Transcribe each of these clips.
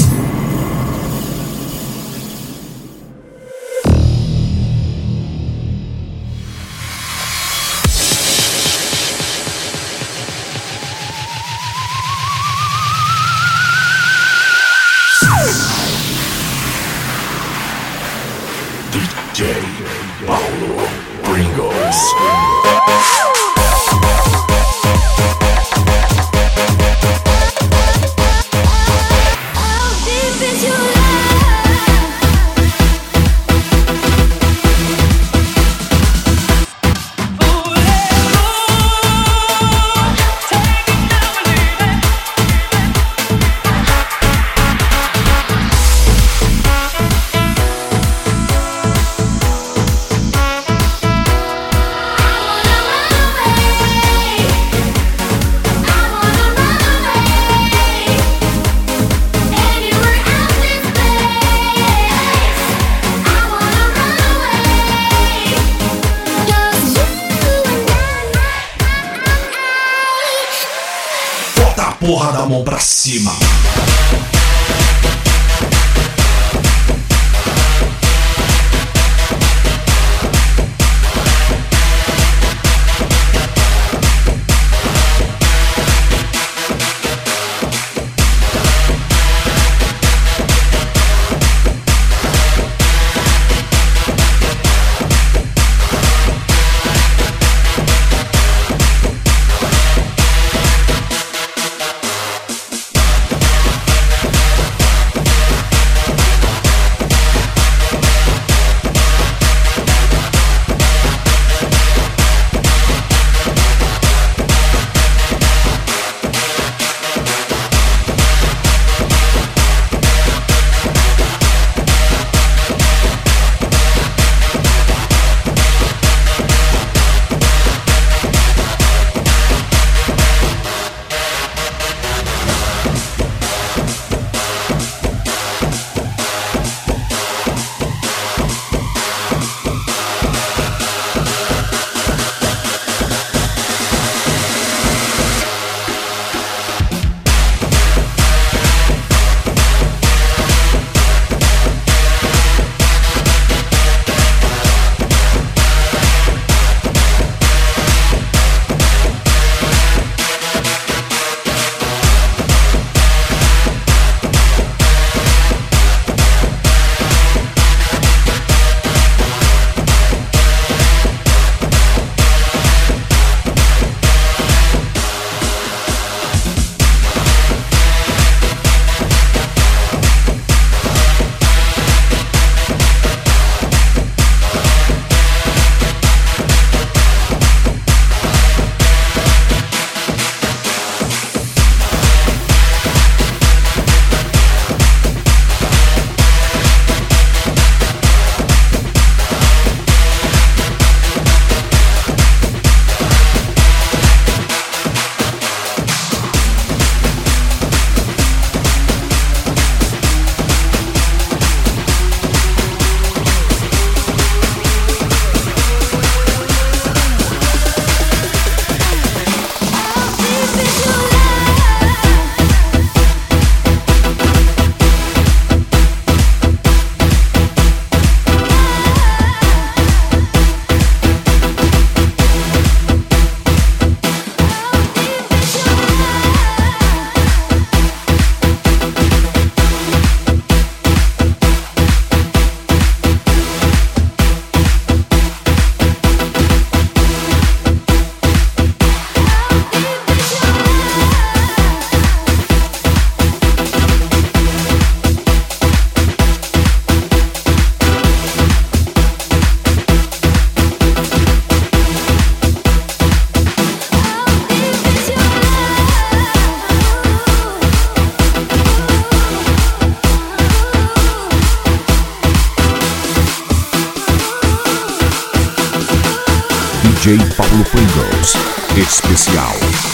Peace.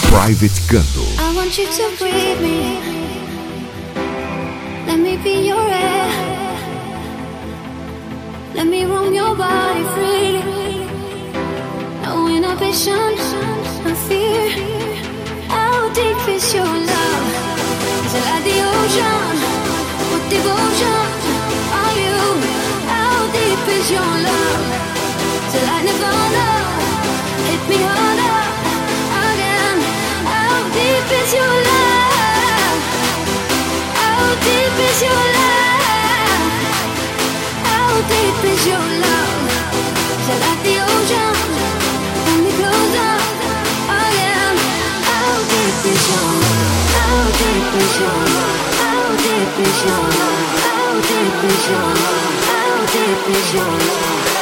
Private Cantho. I want you to breathe me. Let me be your air. Let me roam your body freely. No inhibition, is your love? How deep is your love? Like the ocean? When we close. How deep is your? How deep is your? How deep is your love? How deep is your love? How deep is your love?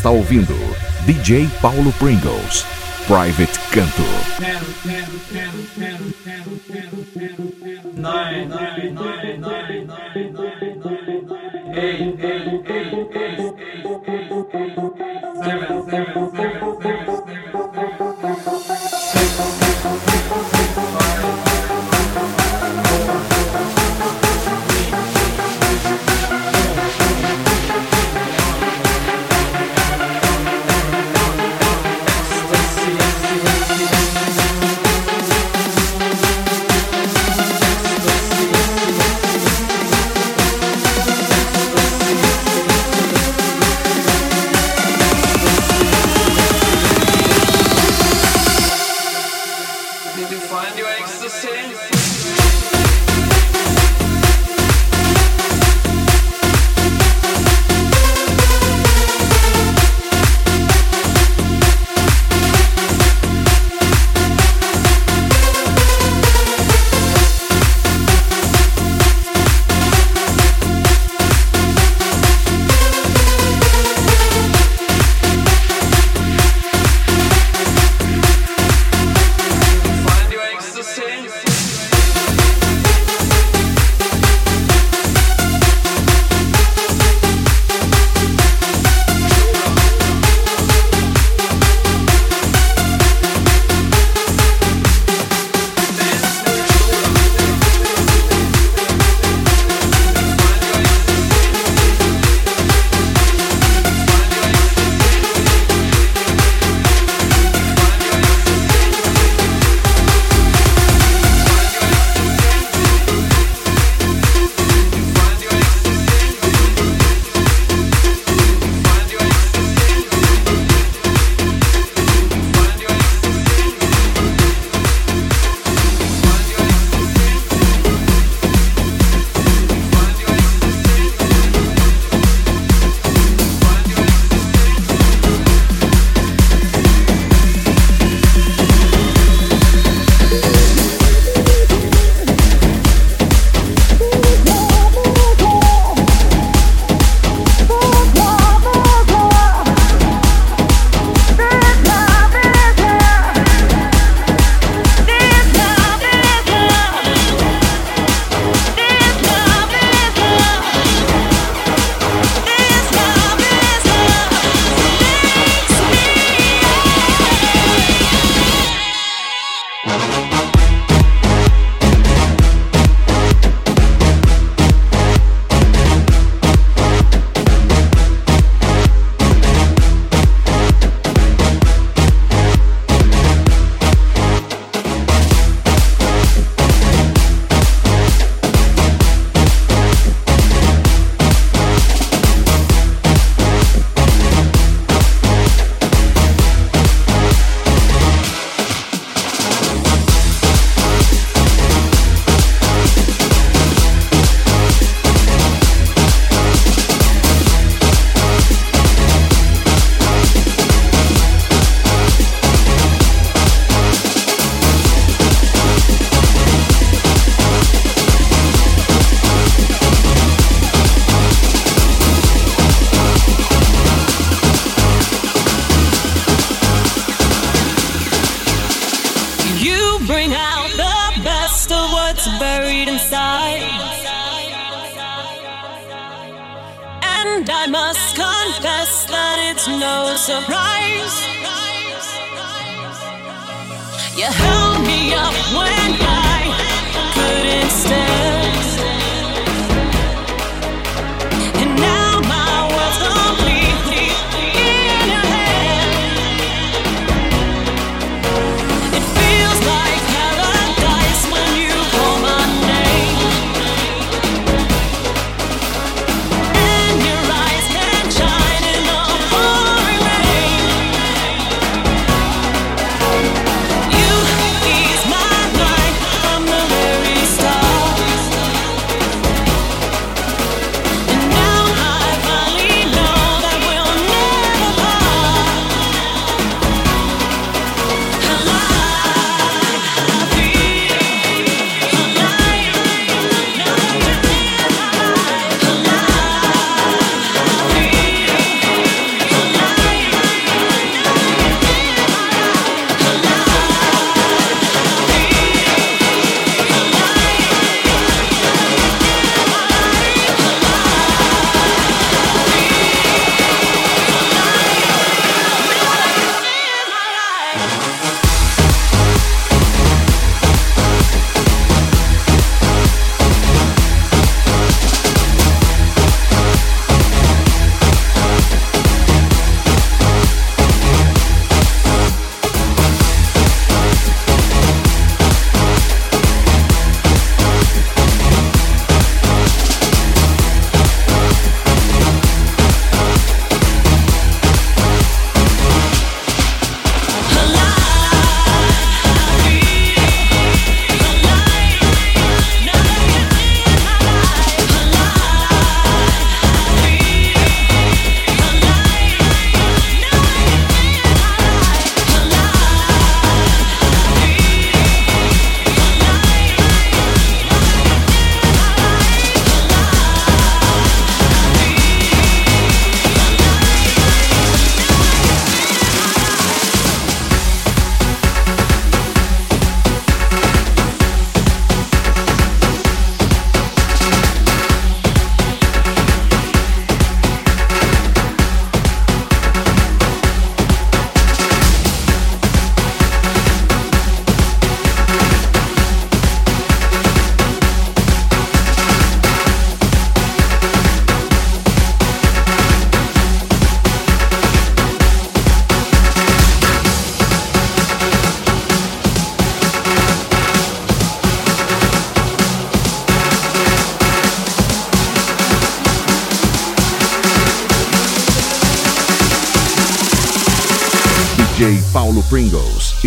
está ouvindo DJ Paulo Pringles, Private Canto.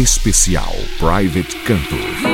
Especial Private Canto.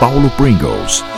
Paulo Pringles.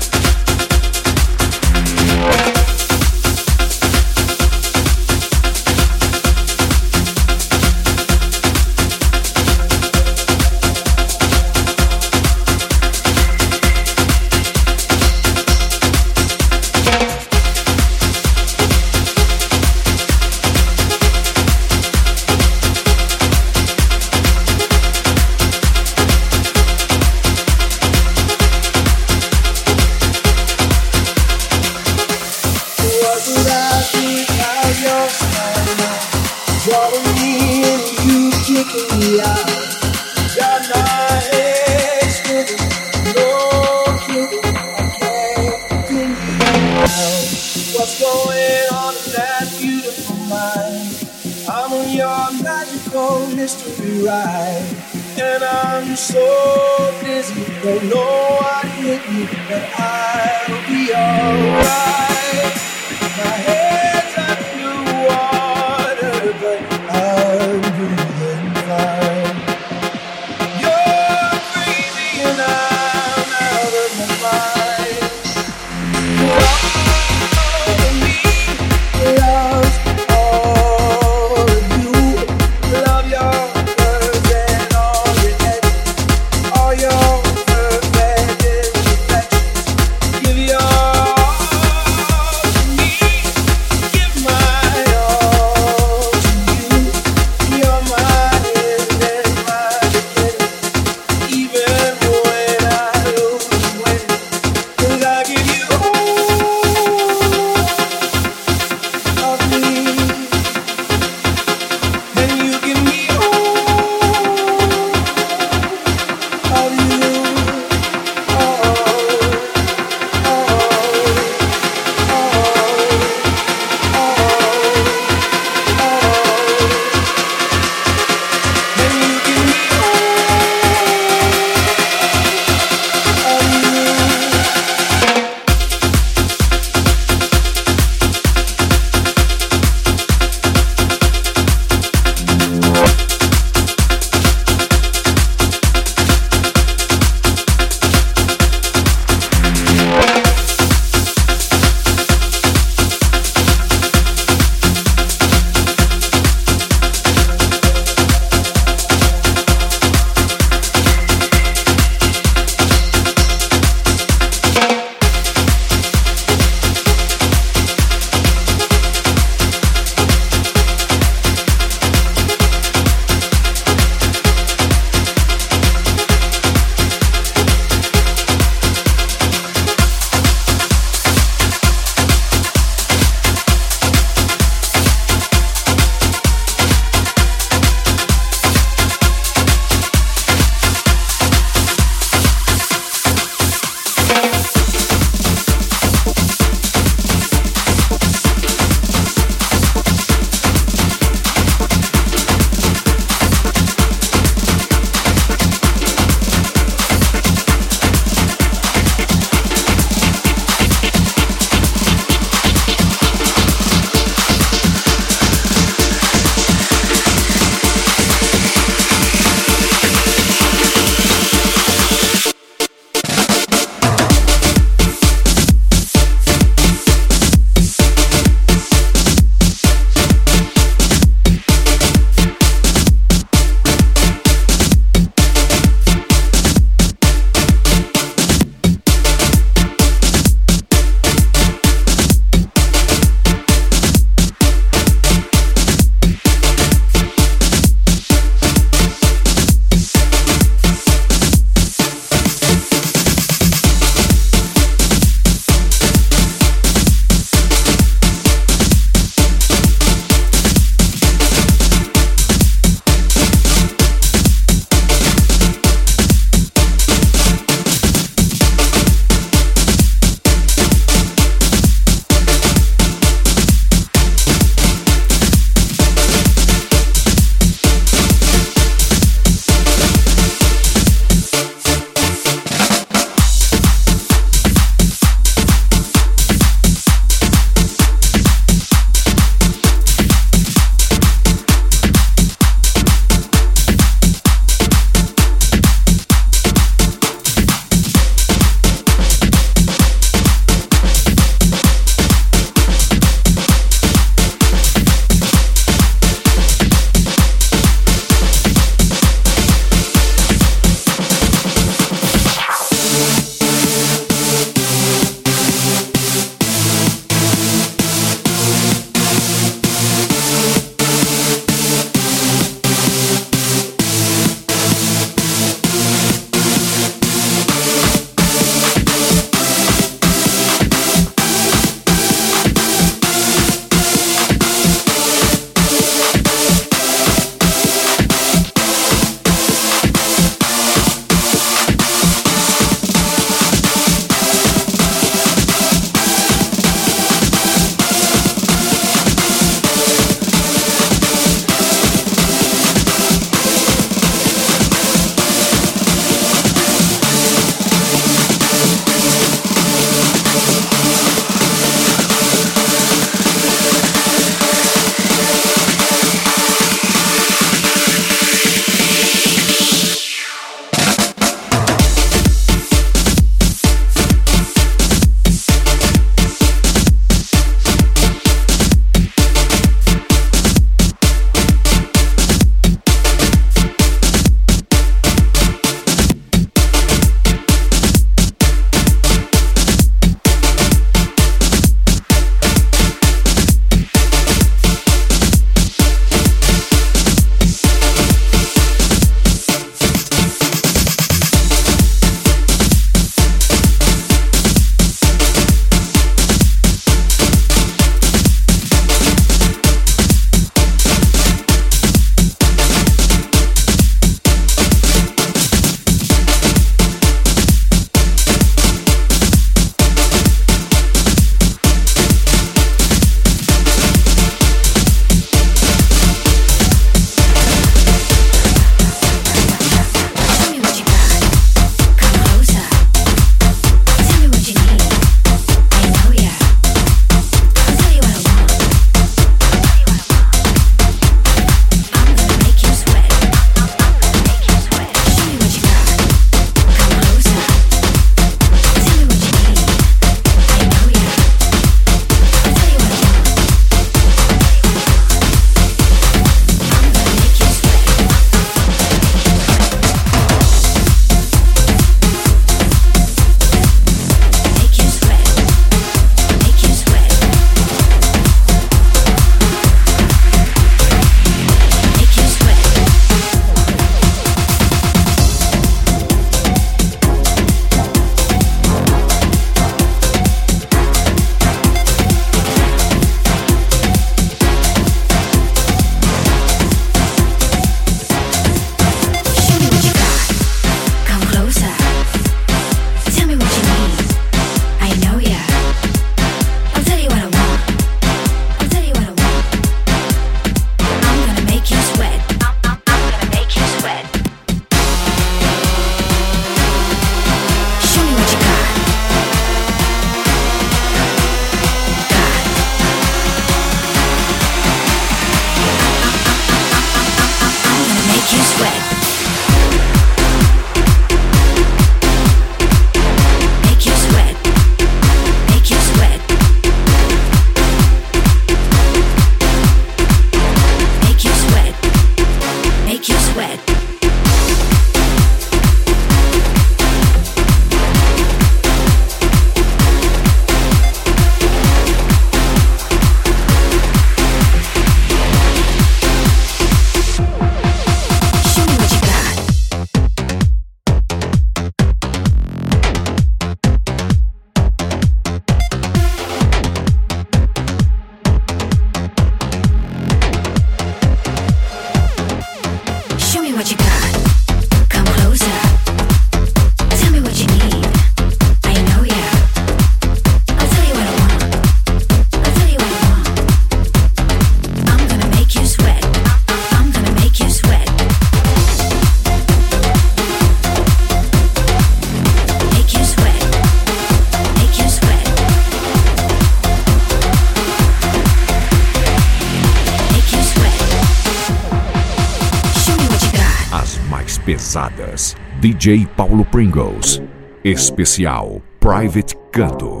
DJ Paulo Pringles. Especial Private Canto.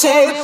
Say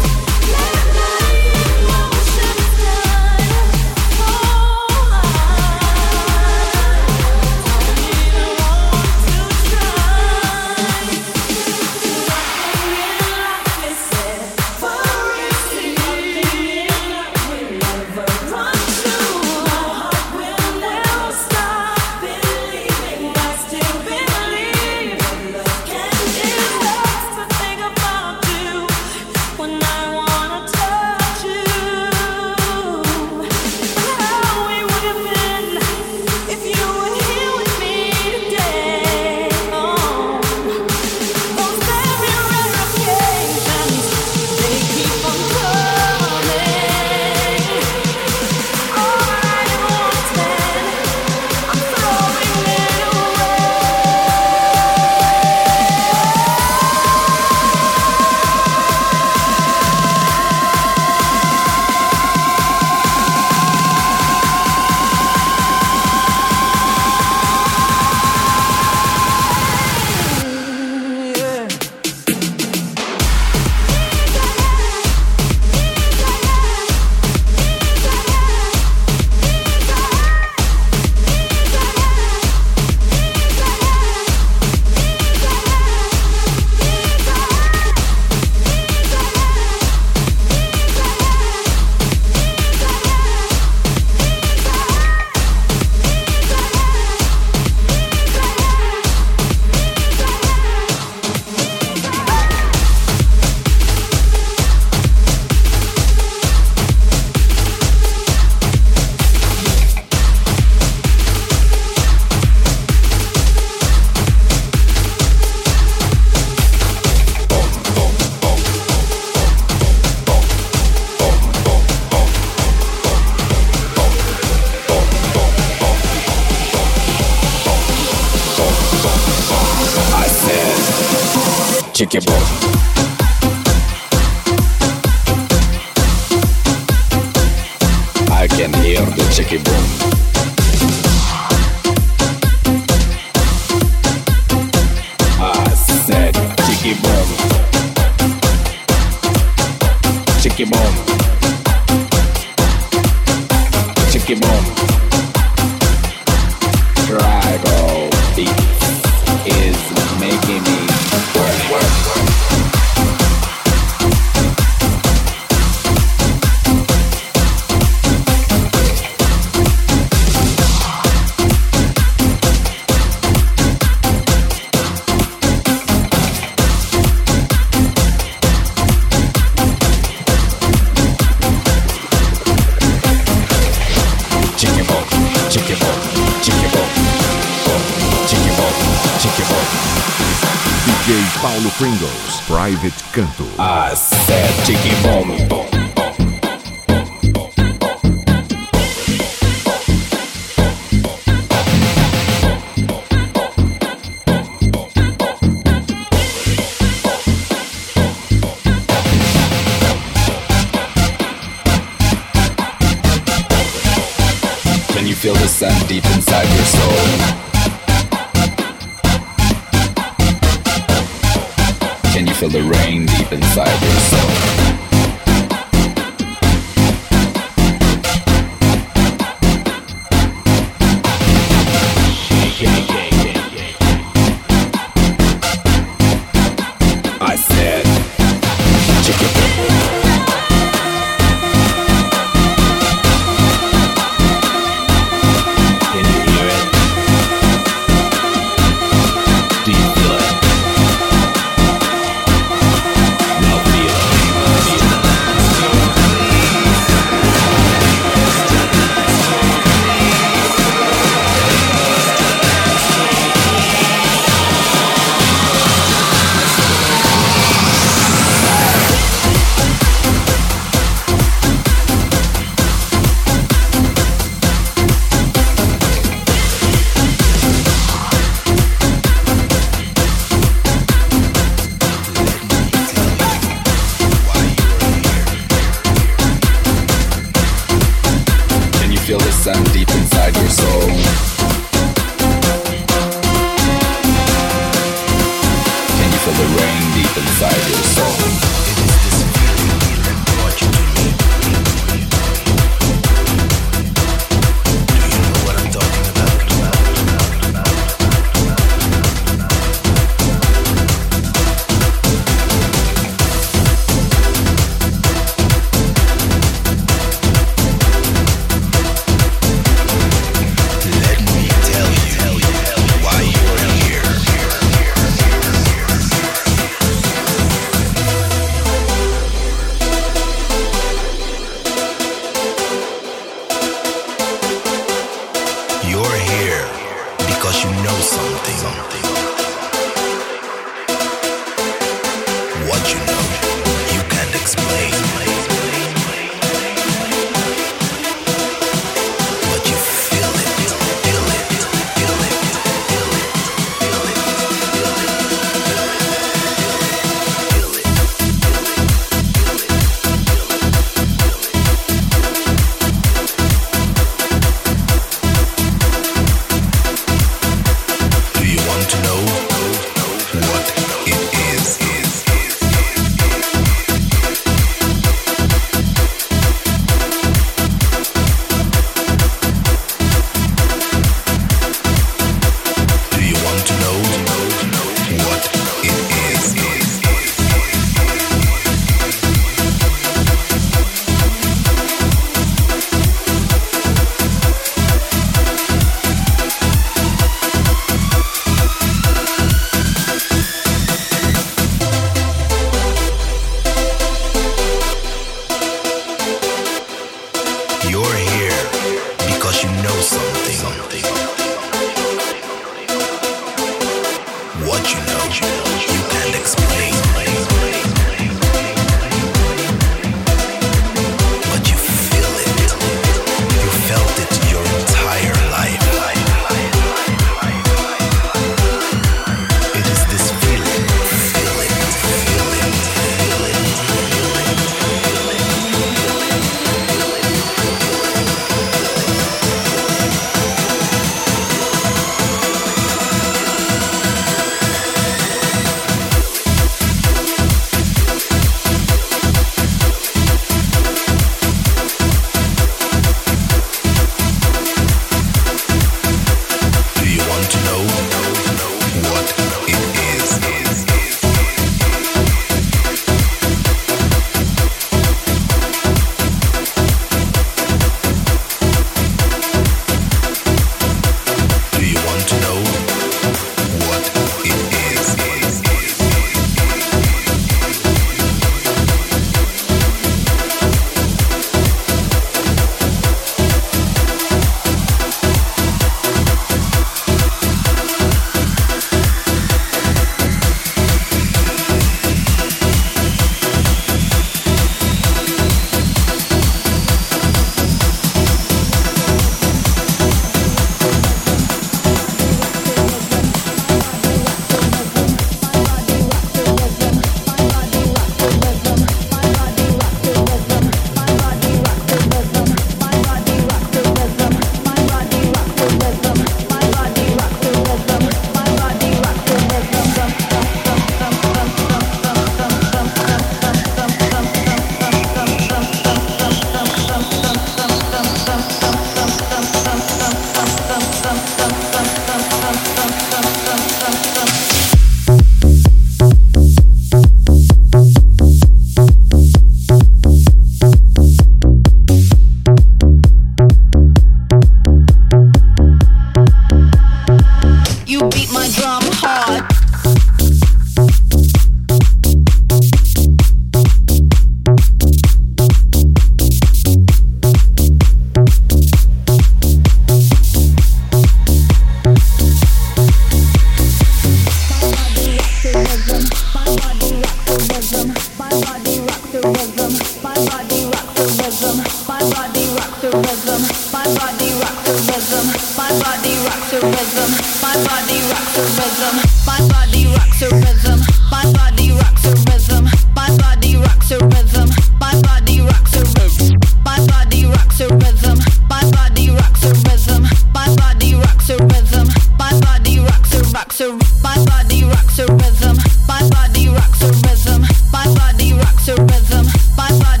bad, bad.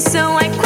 so I can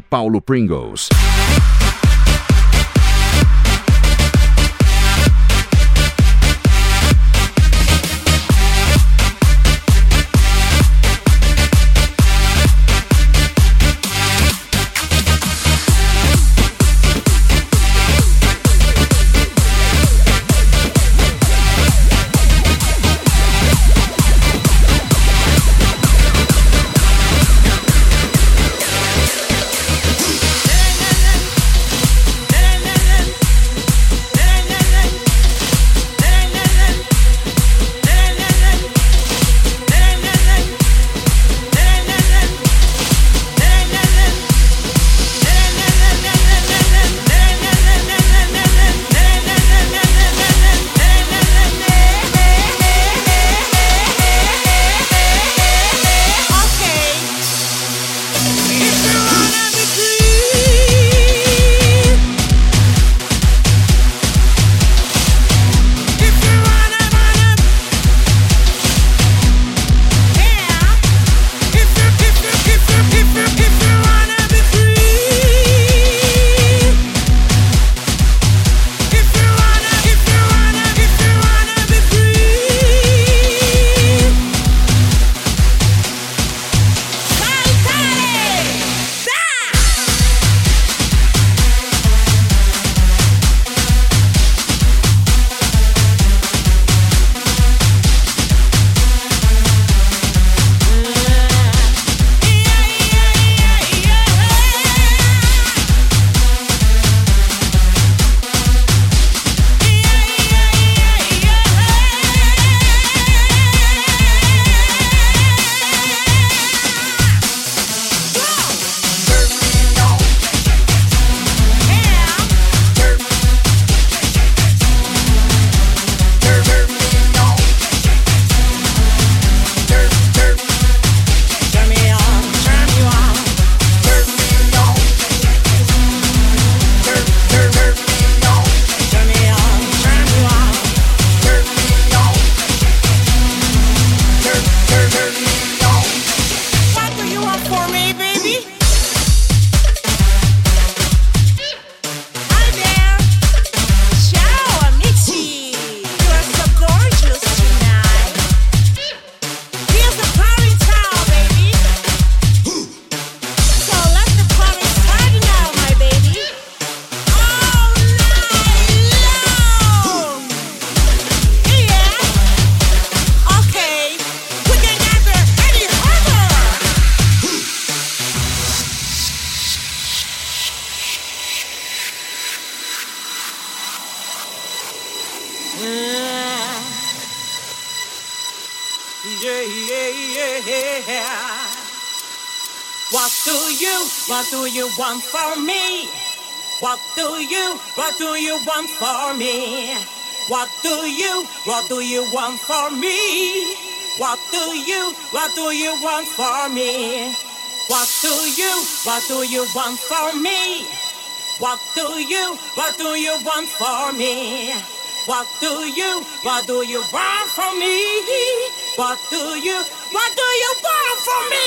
Paulo Pringles. What do you want for me? What do you, what do you want for me? What do you, what do you want for me? What do you, what do you want for me? What do you, what do you want for me? What do you, what do you want me?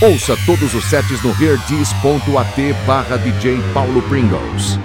Ouça todos os sets no verdiz.at/barra/dj Paulo Pringles.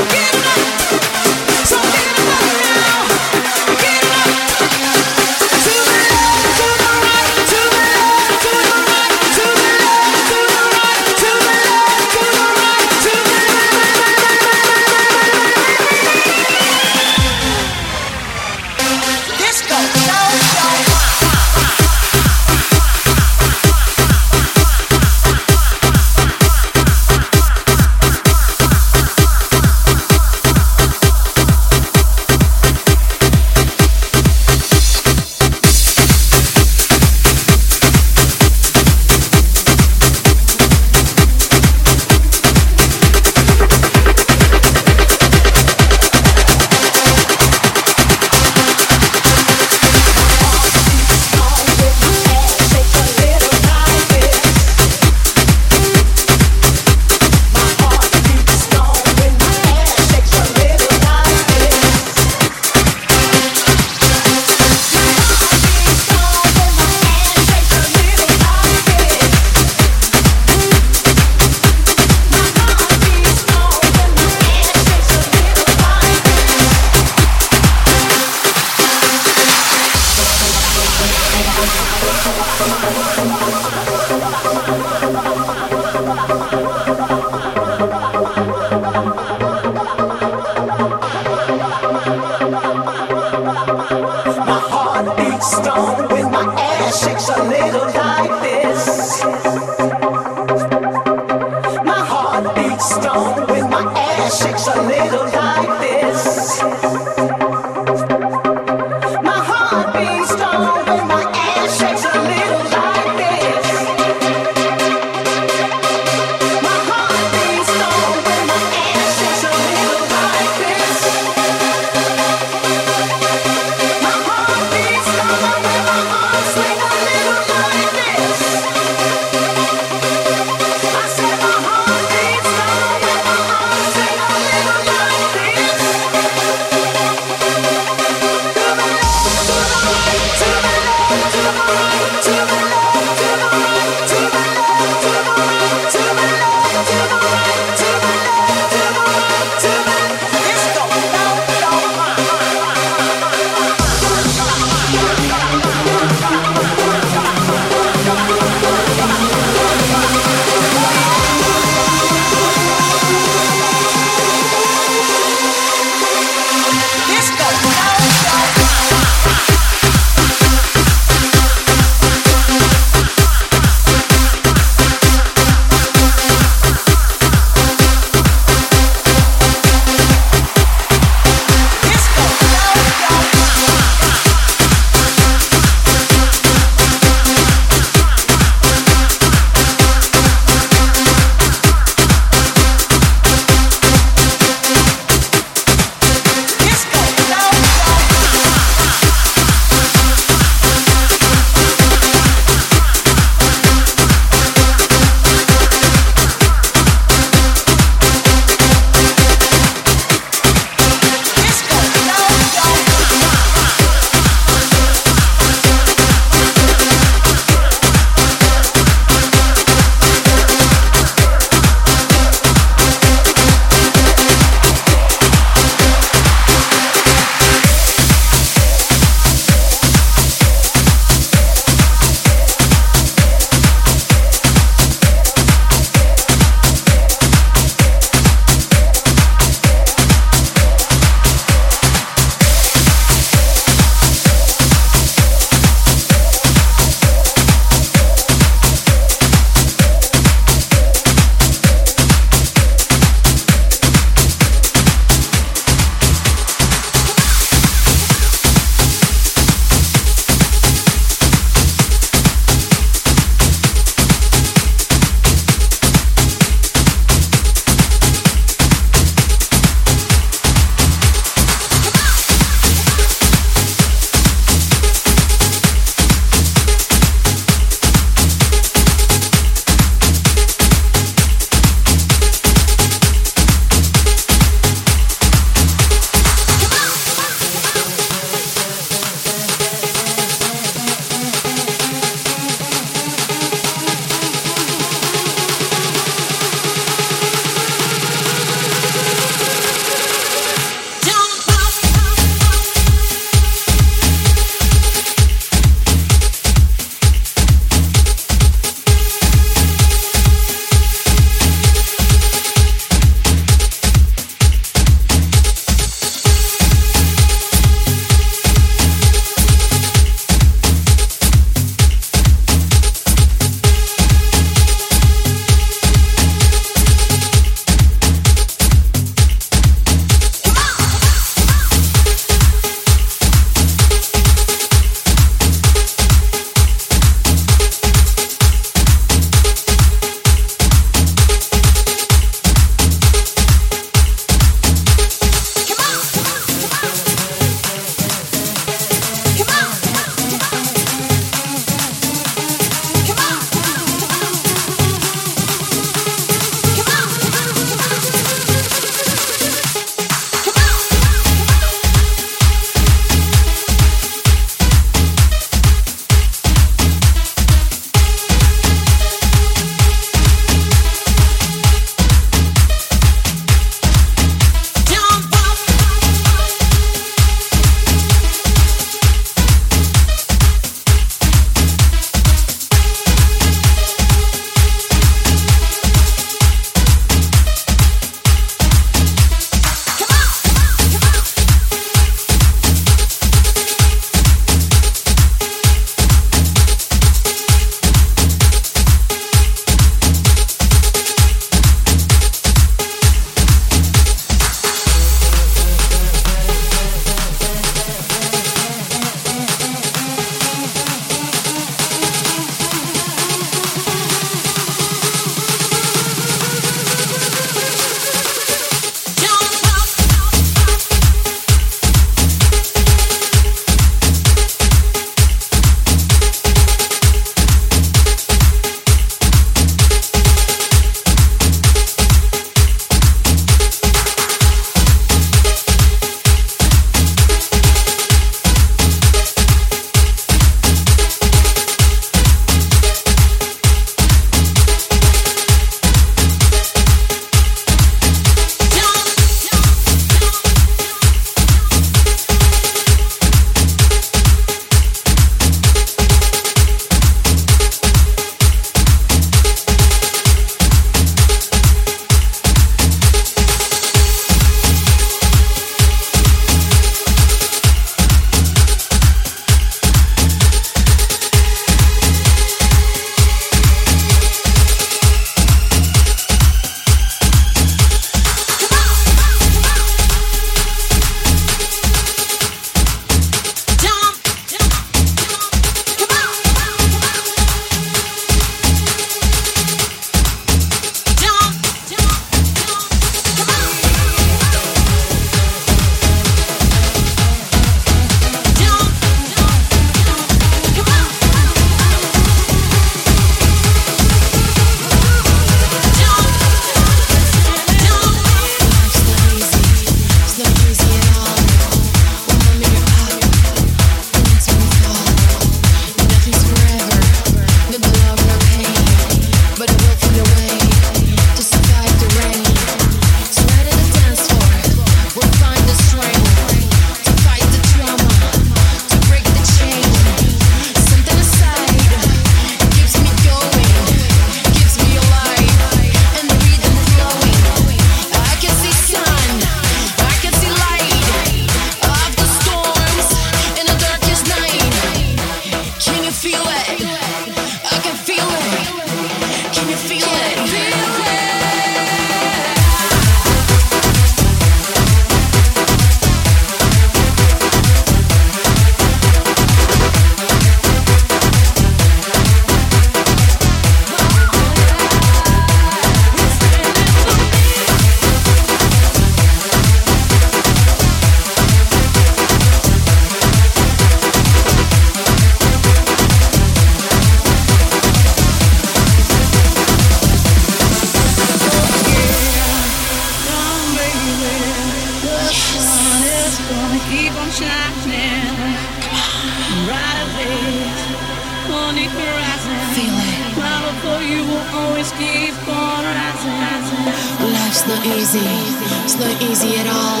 not easy at all.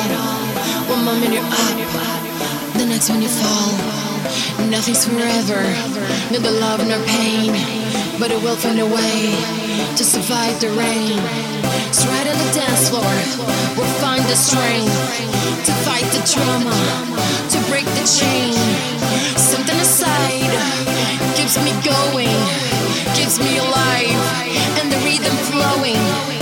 One moment you're up, the next one you fall. Nothing's forever, neither love nor pain, but it will find a way to survive the rain. Straight on the dance floor, we'll find the strength to fight the trauma, to break the chain. Something aside keeps me going, keeps me alive, and the rhythm flowing.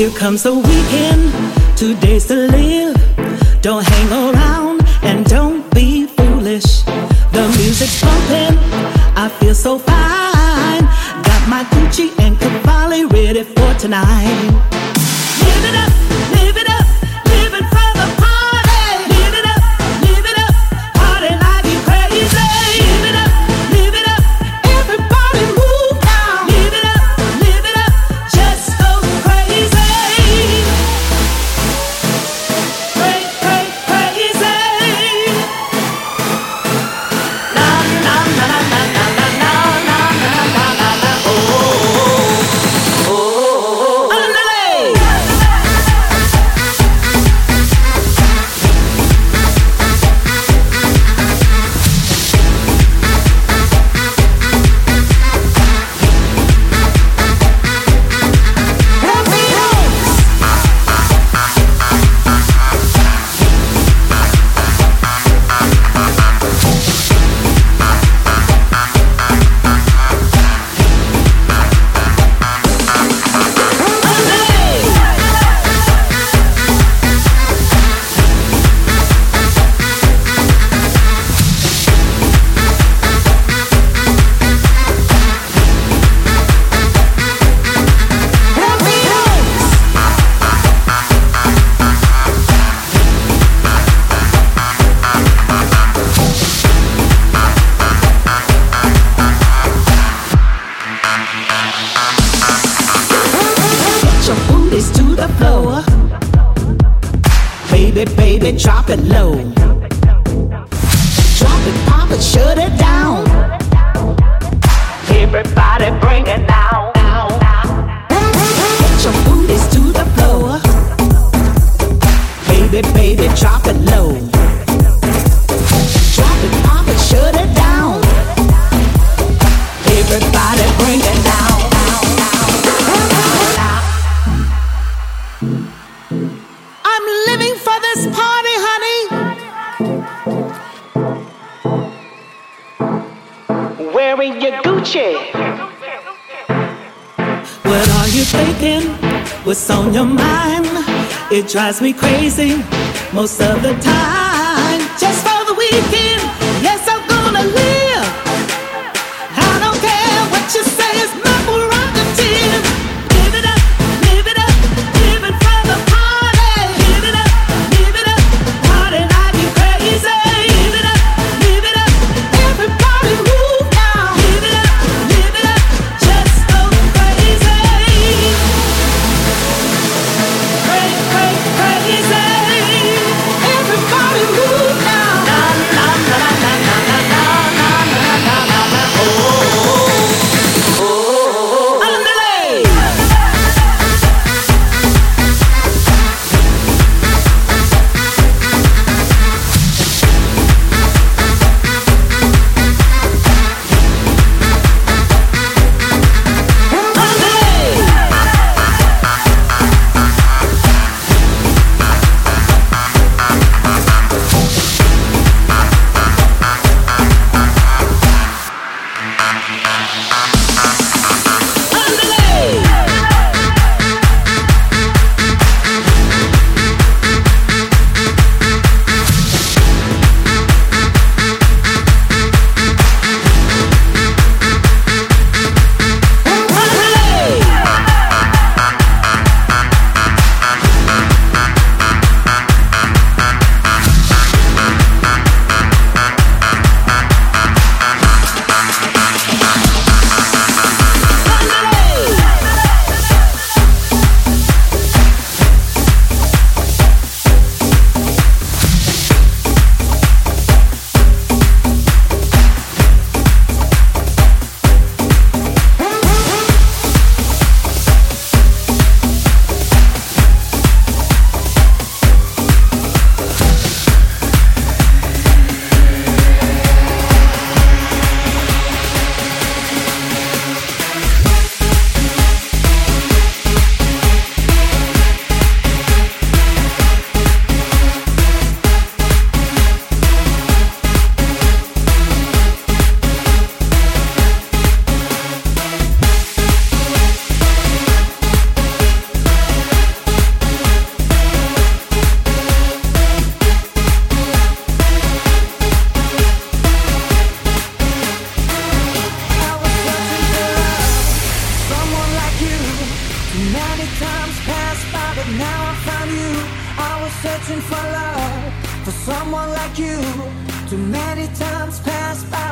Here comes the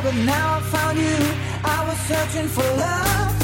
but now I found you. I was searching for love.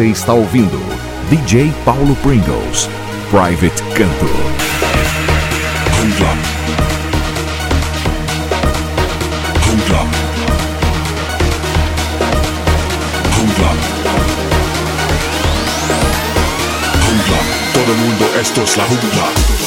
Você está ouvindo DJ Paulo Pringles, Private Canto. Hold up. Todo mundo, esto es la jungla.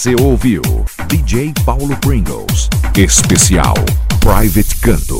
Você ouviu DJ Paulo Pringles. Especial Private Canto.